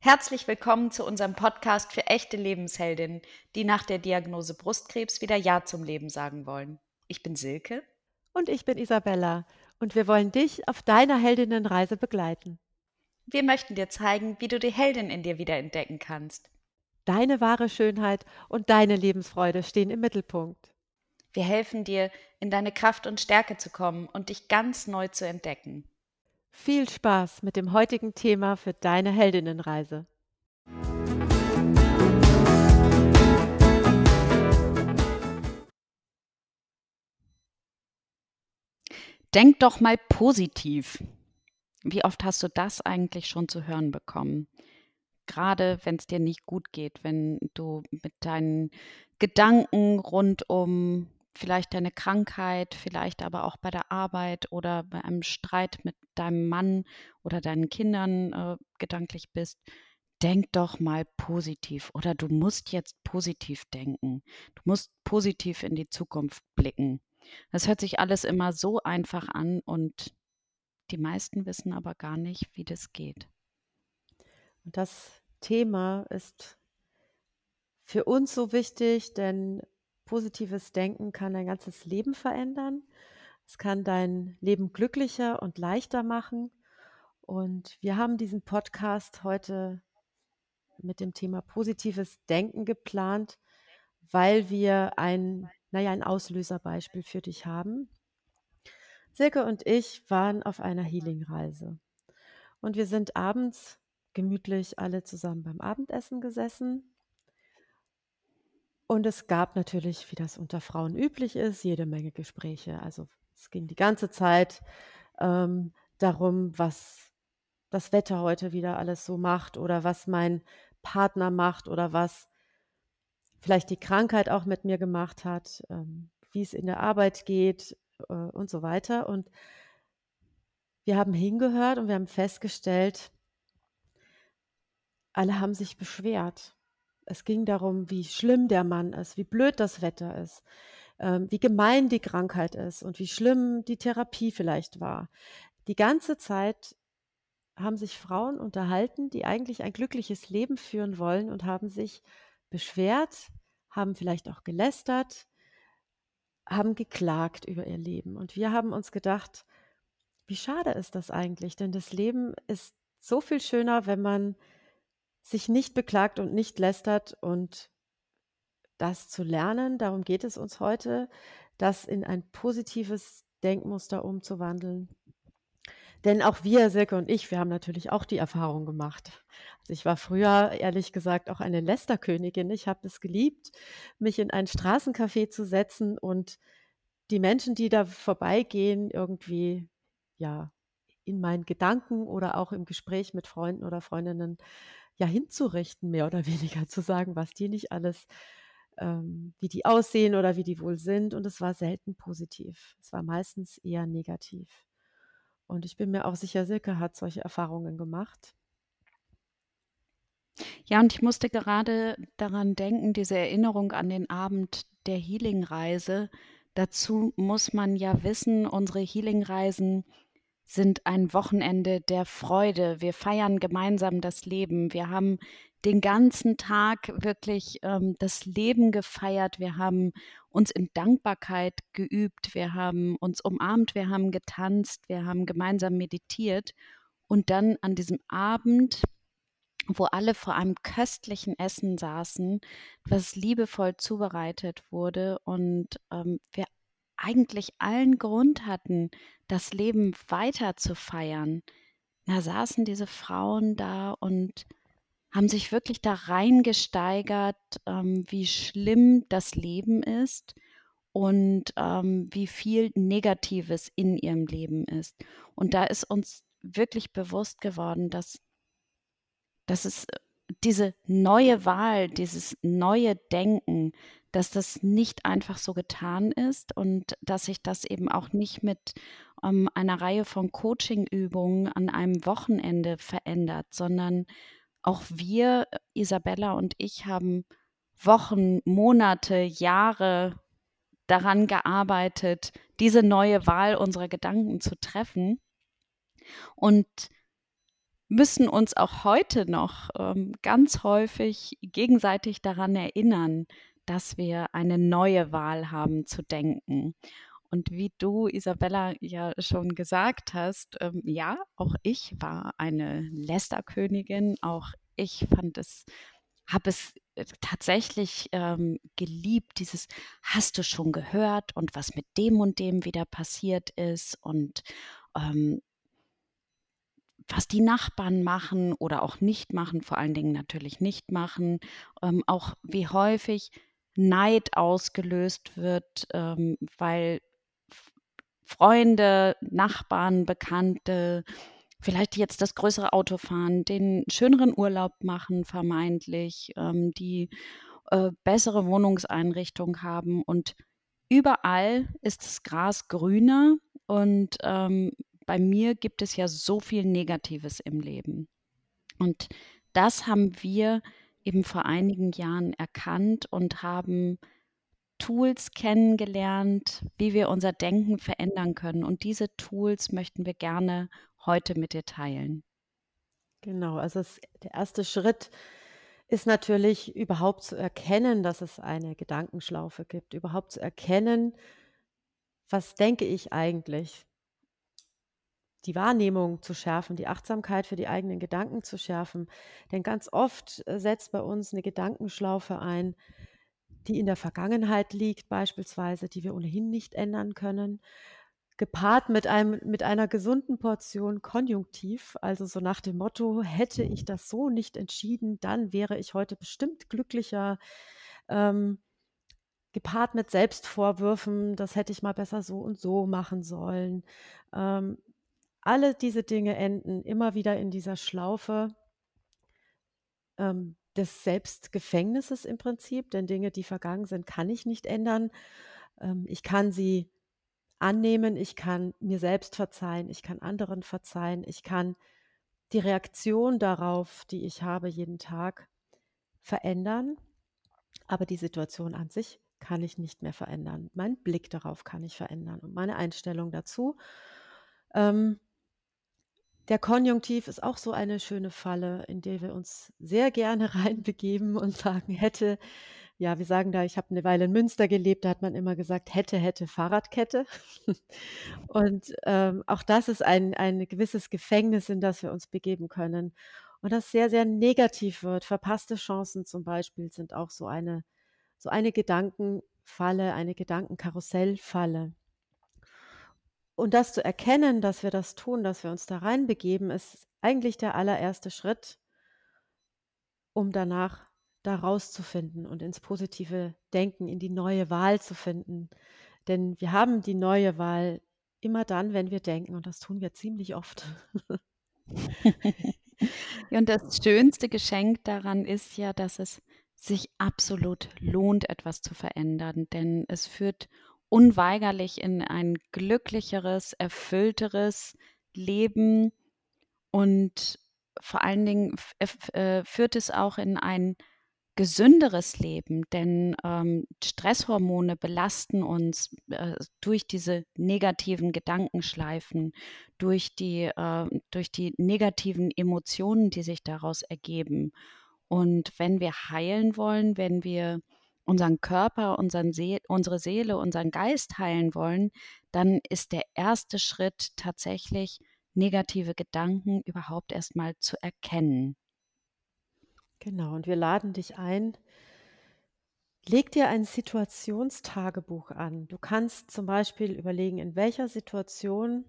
Herzlich willkommen zu unserem Podcast für echte Lebensheldinnen, die nach der Diagnose Brustkrebs wieder Ja zum Leben sagen wollen. Ich bin Silke. Und ich bin Isabella. Und wir wollen dich auf deiner Heldinnenreise begleiten. Wir möchten dir zeigen, wie du die Heldin in dir wieder entdecken kannst. Deine wahre Schönheit und deine Lebensfreude stehen im Mittelpunkt. Wir helfen dir, in deine Kraft und Stärke zu kommen und dich ganz neu zu entdecken. Viel Spaß mit dem heutigen Thema für deine Heldinnenreise. Denk doch mal positiv. Wie oft hast du das eigentlich schon zu hören bekommen? Gerade wenn es dir nicht gut geht, wenn du mit deinen Gedanken rund um vielleicht deine Krankheit, vielleicht aber auch bei der Arbeit oder bei einem Streit mit deinem Mann oder deinen Kindern äh, gedanklich bist, denk doch mal positiv oder du musst jetzt positiv denken. Du musst positiv in die Zukunft blicken. Das hört sich alles immer so einfach an und die meisten wissen aber gar nicht, wie das geht. Und das Thema ist für uns so wichtig, denn positives Denken kann dein ganzes Leben verändern. Es kann dein Leben glücklicher und leichter machen. Und wir haben diesen Podcast heute mit dem Thema positives Denken geplant, weil wir ein, naja, ein Auslöserbeispiel für dich haben. Silke und ich waren auf einer Healing-Reise. Und wir sind abends gemütlich alle zusammen beim Abendessen gesessen und es gab natürlich, wie das unter Frauen üblich ist, jede Menge Gespräche. Also es ging die ganze Zeit ähm, darum, was das Wetter heute wieder alles so macht oder was mein Partner macht oder was vielleicht die Krankheit auch mit mir gemacht hat, ähm, wie es in der Arbeit geht äh, und so weiter. Und wir haben hingehört und wir haben festgestellt, alle haben sich beschwert. Es ging darum, wie schlimm der Mann ist, wie blöd das Wetter ist, ähm, wie gemein die Krankheit ist und wie schlimm die Therapie vielleicht war. Die ganze Zeit haben sich Frauen unterhalten, die eigentlich ein glückliches Leben führen wollen und haben sich beschwert, haben vielleicht auch gelästert, haben geklagt über ihr Leben. Und wir haben uns gedacht, wie schade ist das eigentlich? Denn das Leben ist so viel schöner, wenn man sich nicht beklagt und nicht lästert und das zu lernen, darum geht es uns heute, das in ein positives Denkmuster umzuwandeln. Denn auch wir, Silke und ich, wir haben natürlich auch die Erfahrung gemacht. Also ich war früher, ehrlich gesagt, auch eine Lästerkönigin. Ich habe es geliebt, mich in ein Straßencafé zu setzen und die Menschen, die da vorbeigehen, irgendwie, ja, in meinen Gedanken oder auch im Gespräch mit Freunden oder Freundinnen ja hinzurichten, mehr oder weniger zu sagen, was die nicht alles, ähm, wie die aussehen oder wie die wohl sind. Und es war selten positiv. Es war meistens eher negativ. Und ich bin mir auch sicher, Silke hat solche Erfahrungen gemacht. Ja, und ich musste gerade daran denken, diese Erinnerung an den Abend der Healing-Reise. Dazu muss man ja wissen, unsere Healing-Reisen sind ein Wochenende der Freude. Wir feiern gemeinsam das Leben. Wir haben den ganzen Tag wirklich ähm, das Leben gefeiert. Wir haben uns in Dankbarkeit geübt. Wir haben uns umarmt. Wir haben getanzt. Wir haben gemeinsam meditiert. Und dann an diesem Abend, wo alle vor einem köstlichen Essen saßen, was liebevoll zubereitet wurde und ähm, wir eigentlich allen Grund hatten, das Leben weiter zu feiern, da saßen diese Frauen da und haben sich wirklich da reingesteigert, ähm, wie schlimm das Leben ist und ähm, wie viel Negatives in ihrem Leben ist. Und da ist uns wirklich bewusst geworden, dass, dass es äh, diese neue Wahl, dieses neue Denken, dass das nicht einfach so getan ist und dass sich das eben auch nicht mit ähm, einer Reihe von Coaching-Übungen an einem Wochenende verändert, sondern auch wir, Isabella und ich, haben Wochen, Monate, Jahre daran gearbeitet, diese neue Wahl unserer Gedanken zu treffen. Und müssen uns auch heute noch ähm, ganz häufig gegenseitig daran erinnern, dass wir eine neue Wahl haben zu denken. Und wie du, Isabella, ja schon gesagt hast, ähm, ja, auch ich war eine Lästerkönigin. Auch ich fand es, habe es äh, tatsächlich ähm, geliebt, dieses hast du schon gehört und was mit dem und dem wieder passiert ist und ähm, was die Nachbarn machen oder auch nicht machen, vor allen Dingen natürlich nicht machen, ähm, auch wie häufig Neid ausgelöst wird, ähm, weil Freunde, Nachbarn, Bekannte vielleicht jetzt das größere Auto fahren, den schöneren Urlaub machen vermeintlich, ähm, die äh, bessere Wohnungseinrichtung haben. Und überall ist das Gras grüner und ähm, bei mir gibt es ja so viel Negatives im Leben. Und das haben wir eben vor einigen Jahren erkannt und haben Tools kennengelernt, wie wir unser Denken verändern können. Und diese Tools möchten wir gerne heute mit dir teilen. Genau, also es, der erste Schritt ist natürlich überhaupt zu erkennen, dass es eine Gedankenschlaufe gibt, überhaupt zu erkennen, was denke ich eigentlich? Die Wahrnehmung zu schärfen, die Achtsamkeit für die eigenen Gedanken zu schärfen. Denn ganz oft äh, setzt bei uns eine Gedankenschlaufe ein, die in der Vergangenheit liegt beispielsweise, die wir ohnehin nicht ändern können, gepaart mit einem mit einer gesunden Portion Konjunktiv, also so nach dem Motto: „Hätte ich das so nicht entschieden, dann wäre ich heute bestimmt glücklicher“, ähm, gepaart mit Selbstvorwürfen: „Das hätte ich mal besser so und so machen sollen.“ Ähm, alle diese Dinge enden immer wieder in dieser Schlaufe ähm, des Selbstgefängnisses im Prinzip, denn Dinge, die vergangen sind, kann ich nicht ändern. Ähm, ich kann sie annehmen, ich kann mir selbst verzeihen, ich kann anderen verzeihen, ich kann die Reaktion darauf, die ich habe jeden Tag, verändern, aber die Situation an sich kann ich nicht mehr verändern. Mein Blick darauf kann ich verändern und meine Einstellung dazu. Ähm, der Konjunktiv ist auch so eine schöne Falle, in der wir uns sehr gerne reinbegeben und sagen: „Hätte“ ja, wir sagen da ich habe eine Weile in Münster gelebt, da hat man immer gesagt: „Hätte, hätte Fahrradkette.“ Und, ähm, auch das ist ein ein gewisses Gefängnis, in das wir uns begeben können und das sehr, sehr negativ wird. Verpasste Chancen zum Beispiel sind auch so eine so eine Gedankenfalle, eine Gedankenkarussellfalle. Und das zu erkennen, dass wir das tun, dass wir uns da reinbegeben, ist eigentlich der allererste Schritt, um danach da rauszufinden und ins positive Denken, in die neue Wahl zu finden. Denn wir haben die neue Wahl immer dann, wenn wir denken und das tun wir ziemlich oft. Und das schönste Geschenk daran ist ja, dass es sich absolut lohnt, etwas zu verändern, denn es führt unweigerlich in ein glücklicheres, erfüllteres Leben und vor allen Dingen äh, führt es auch in ein gesünderes Leben, denn ähm, Stresshormone belasten uns äh, durch diese negativen Gedankenschleifen, durch die, äh, durch die negativen Emotionen, die sich daraus ergeben. Und wenn wir heilen wollen, wenn wir unseren Körper, unseren See unsere Seele, unseren Geist heilen wollen, dann ist der erste Schritt tatsächlich, negative Gedanken überhaupt erst mal zu erkennen. Genau, und wir laden dich ein, leg dir ein Situationstagebuch an. Du kannst zum Beispiel überlegen, in welcher Situation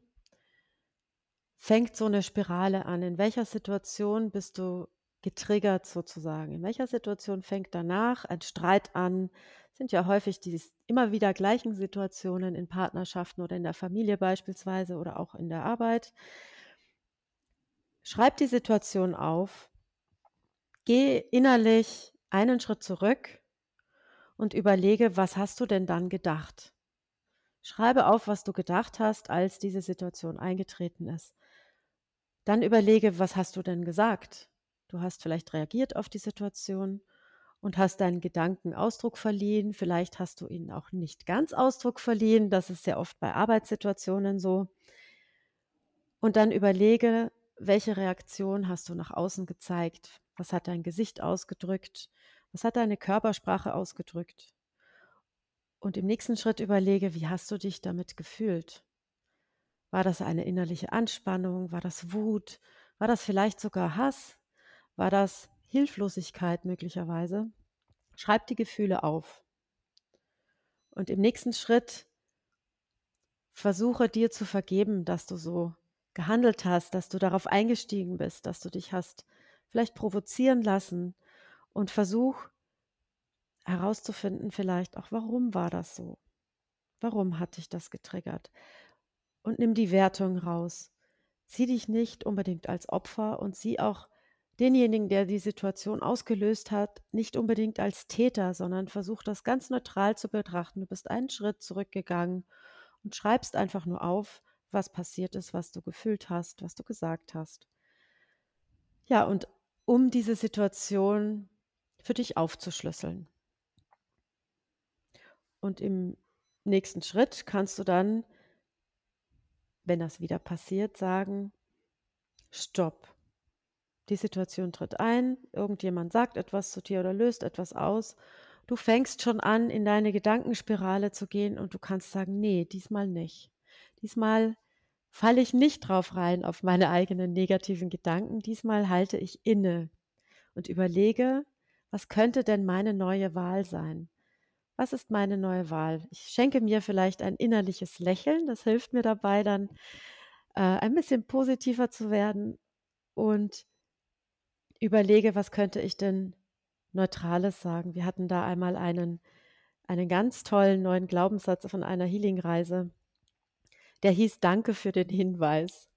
fängt so eine Spirale an? In welcher Situation bist du getriggert sozusagen? In welcher Situation fängt danach ein Streit an? Sind ja häufig die immer wieder gleichen Situationen in Partnerschaften oder in der Familie beispielsweise oder auch in der Arbeit. Schreib die Situation auf, geh innerlich einen Schritt zurück und überlege, was hast du denn dann gedacht? Schreibe auf, was du gedacht hast, als diese Situation eingetreten ist. Dann überlege, was hast du denn gesagt? Du hast vielleicht reagiert auf die Situation und hast deinen Gedanken Ausdruck verliehen. Vielleicht hast du ihnen auch nicht ganz Ausdruck verliehen. Das ist sehr oft bei Arbeitssituationen so. Und dann überlege, welche Reaktion hast du nach außen gezeigt? Was hat dein Gesicht ausgedrückt? Was hat deine Körpersprache ausgedrückt? Und im nächsten Schritt überlege, wie hast du dich damit gefühlt? War das eine innerliche Anspannung? War das Wut? War das vielleicht sogar Hass? War das Hilflosigkeit möglicherweise? Schreib die Gefühle auf. Und im nächsten Schritt versuche dir zu vergeben, dass du so gehandelt hast, dass du darauf eingestiegen bist, dass du dich hast vielleicht provozieren lassen und versuch herauszufinden vielleicht auch, warum war das so? Warum hat dich das getriggert? Und nimm die Wertung raus. Sieh dich nicht unbedingt als Opfer und sieh auch denjenigen, der die Situation ausgelöst hat, nicht unbedingt als Täter, sondern versuch das ganz neutral zu betrachten. Du bist einen Schritt zurückgegangen und schreibst einfach nur auf, was passiert ist, was du gefühlt hast, was du gesagt hast. Ja, und um diese Situation für dich aufzuschlüsseln. Und im nächsten Schritt kannst du dann, wenn das wieder passiert, sagen, stopp. Die Situation tritt ein, irgendjemand sagt etwas zu dir oder löst etwas aus. Du fängst schon an, in deine Gedankenspirale zu gehen und du kannst sagen, nee, diesmal nicht. Diesmal falle ich nicht drauf rein auf meine eigenen negativen Gedanken. Diesmal halte ich inne und überlege, was könnte denn meine neue Wahl sein? Was ist meine neue Wahl? Ich schenke mir vielleicht ein innerliches Lächeln. Das hilft mir dabei, dann äh, ein bisschen positiver zu werden und überlege, was könnte ich denn Neutrales sagen. Wir hatten da einmal einen, einen ganz tollen neuen Glaubenssatz von einer Healing-Reise der hieß Danke für den Hinweis.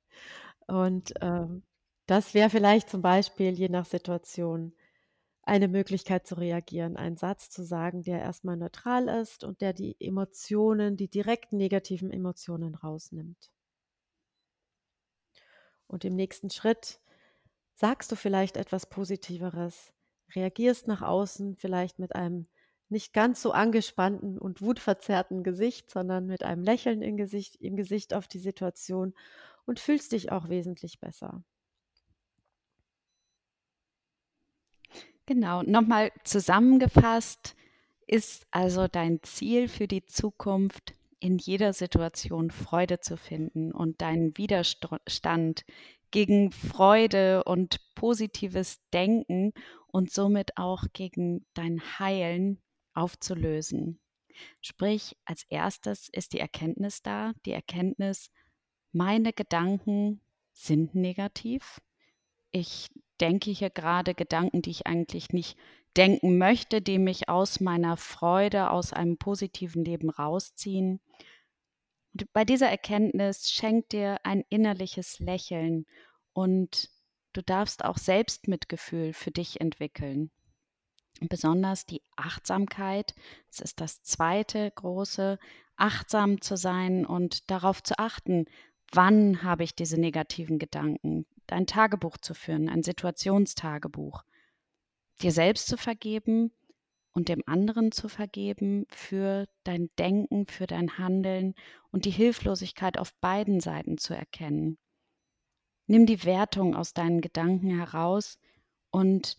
Und ähm, das wäre vielleicht zum Beispiel je nach Situation eine Möglichkeit zu reagieren, einen Satz zu sagen, der erstmal neutral ist und der die Emotionen, die direkt negativen Emotionen rausnimmt. Und im nächsten Schritt sagst du vielleicht etwas Positiveres, reagierst nach außen vielleicht mit einem nicht ganz so angespannten und wutverzerrten Gesicht, sondern mit einem Lächeln im Gesicht, im Gesicht auf die Situation und fühlst dich auch wesentlich besser. Genau, nochmal zusammengefasst ist also dein Ziel für die Zukunft, in jeder Situation Freude zu finden und deinen Widerstand gegen Freude und positives Denken und somit auch gegen dein Heilen aufzulösen. Sprich, als erstes ist die Erkenntnis da, die Erkenntnis, meine Gedanken sind negativ. Ich denke hier gerade Gedanken, die ich eigentlich nicht denken möchte, die mich aus meiner Freude, aus einem positiven Leben rausziehen. Und bei dieser Erkenntnis schenkt dir ein innerliches Lächeln und du darfst auch Selbstmitgefühl für dich entwickeln besonders die Achtsamkeit. Das ist das zweite große, achtsam zu sein und darauf zu achten, wann habe ich diese negativen Gedanken. Dein Tagebuch zu führen, ein Situationstagebuch. Dir selbst zu vergeben und dem anderen zu vergeben für dein Denken, für dein Handeln und die Hilflosigkeit auf beiden Seiten zu erkennen. Nimm die Wertung aus deinen Gedanken heraus und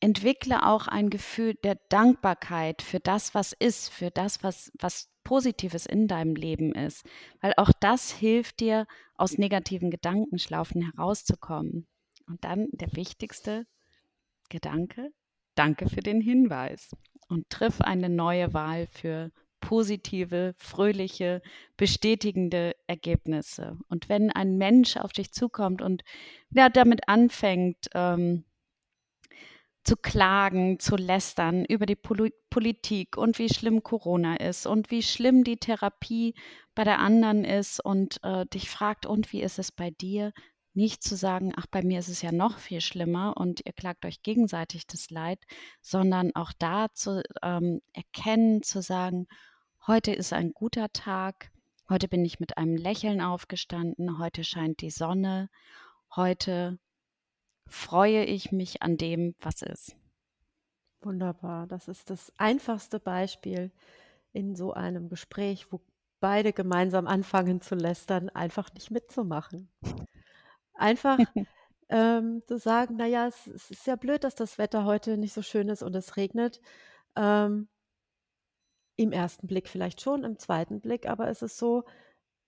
entwickle auch ein Gefühl der Dankbarkeit für das, was ist, für das, was, was Positives in deinem Leben ist. Weil auch das hilft dir, aus negativen Gedankenschlaufen herauszukommen. Und dann der wichtigste Gedanke, danke für den Hinweis und triff eine neue Wahl für positive, fröhliche, bestätigende Ergebnisse. Und wenn ein Mensch auf dich zukommt und ja, damit anfängt, ähm, zu klagen, zu lästern über die Pol Politik und wie schlimm Corona ist und wie schlimm die Therapie bei der anderen ist und äh, dich fragt, und wie ist es bei dir? Nicht zu sagen, ach, bei mir ist es ja noch viel schlimmer und ihr klagt euch gegenseitig das Leid, sondern auch da zu ähm, erkennen, zu sagen, heute ist ein guter Tag, heute bin ich mit einem Lächeln aufgestanden, heute scheint die Sonne, heute freue ich mich an dem, was ist. Wunderbar. Das ist das einfachste Beispiel in so einem Gespräch, wo beide gemeinsam anfangen zu lästern, einfach nicht mitzumachen. Einfach ähm, zu sagen, naja, es, es ist ja blöd, dass das Wetter heute nicht so schön ist und es regnet. Ähm, Im ersten Blick vielleicht schon, im zweiten Blick aber ist es so,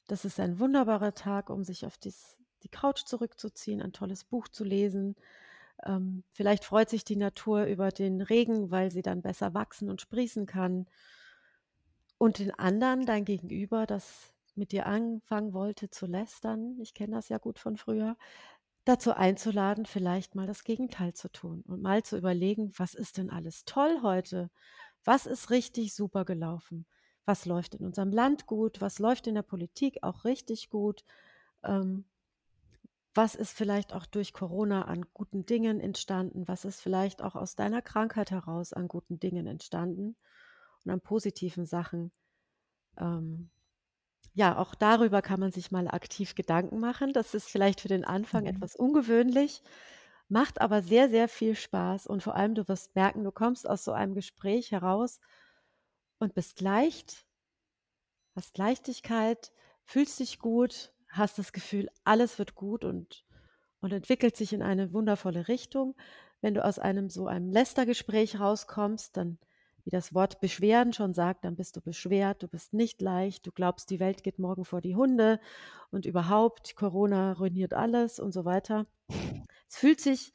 das ist ein wunderbarer Tag, um sich auf dies, die Couch zurückzuziehen, ein tolles Buch zu lesen. Ähm, vielleicht freut sich die Natur über den Regen, weil sie dann besser wachsen und sprießen kann. Und den anderen, dein Gegenüber, das mit dir anfangen wollte zu lästern, ich kenne das ja gut von früher, dazu einzuladen, vielleicht mal das Gegenteil zu tun und mal zu überlegen, was ist denn alles toll heute? Was ist richtig super gelaufen? Was läuft in unserem Land gut? Was läuft in der Politik auch richtig gut? Ähm, was ist vielleicht auch durch Corona an guten Dingen entstanden? Was ist vielleicht auch aus deiner Krankheit heraus an guten Dingen entstanden und an positiven Sachen? Ähm, ja, auch darüber kann man sich mal aktiv Gedanken machen. Das ist vielleicht für den Anfang Mhm. etwas ungewöhnlich, macht aber sehr, sehr viel Spaß und vor allem du wirst merken, du kommst aus so einem Gespräch heraus und bist leicht, hast Leichtigkeit, fühlst dich gut, hast das Gefühl, alles wird gut und, und entwickelt sich in eine wundervolle Richtung. Wenn du aus einem so einem Lästergespräch rauskommst, dann wie das Wort beschweren schon sagt, dann bist du beschwert, du bist nicht leicht, du glaubst, die Welt geht morgen vor die Hunde und überhaupt, Corona ruiniert alles und so weiter. Es fühlt sich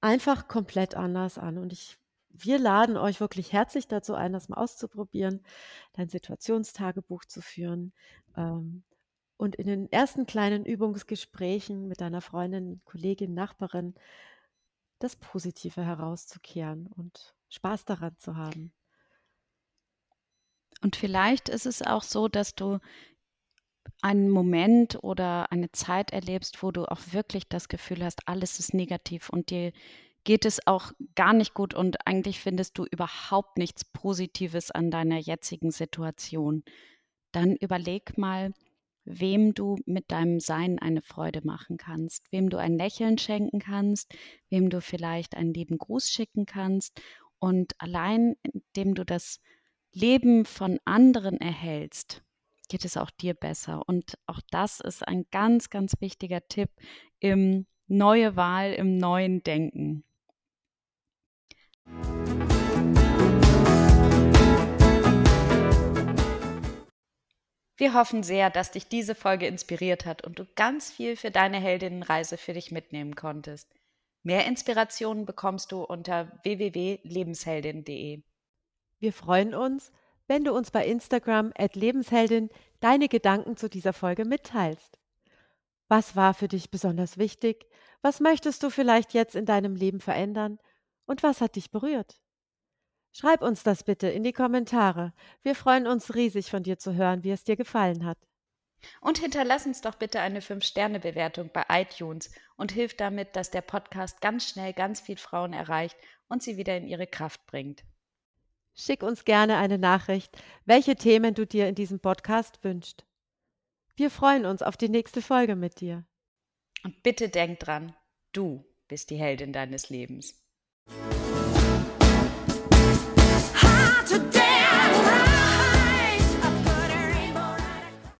einfach komplett anders an und ich wir laden euch wirklich herzlich dazu ein, das mal auszuprobieren, dein Situationstagebuch zu führen ähm, und in den ersten kleinen Übungsgesprächen mit deiner Freundin, Kollegin, Nachbarin das Positive herauszukehren und Spaß daran zu haben. Und vielleicht ist es auch so, dass du einen Moment oder eine Zeit erlebst, wo du auch wirklich das Gefühl hast, alles ist negativ und dir geht es auch gar nicht gut und eigentlich findest du überhaupt nichts Positives an deiner jetzigen Situation. Dann überleg mal, wem du mit deinem Sein eine Freude machen kannst, wem du ein Lächeln schenken kannst, wem du vielleicht einen lieben Gruß schicken kannst. Und allein indem du das Leben von anderen erhältst, geht es auch dir besser. Und auch das ist ein ganz, ganz wichtiger Tipp im neue Wahl, im neuen Denken. Wir hoffen sehr, dass dich diese Folge inspiriert hat und du ganz viel für deine Heldinnenreise für dich mitnehmen konntest. Mehr Inspirationen bekommst du unter www.lebensheldin.de. Wir freuen uns, wenn du uns bei Instagram at Lebensheldin deine Gedanken zu dieser Folge mitteilst. Was war für dich besonders wichtig? Was möchtest du vielleicht jetzt in deinem Leben verändern? Und was hat dich berührt? Schreib uns das bitte in die Kommentare. Wir freuen uns riesig von dir zu hören, wie es dir gefallen hat. Und hinterlass uns doch bitte eine 5-Sterne-Bewertung bei iTunes und hilf damit, dass der Podcast ganz schnell ganz viel Frauen erreicht und sie wieder in ihre Kraft bringt. Schick uns gerne eine Nachricht, welche Themen du dir in diesem Podcast wünschst. Wir freuen uns auf die nächste Folge mit dir. Und bitte denk dran, du bist die Heldin deines Lebens. today.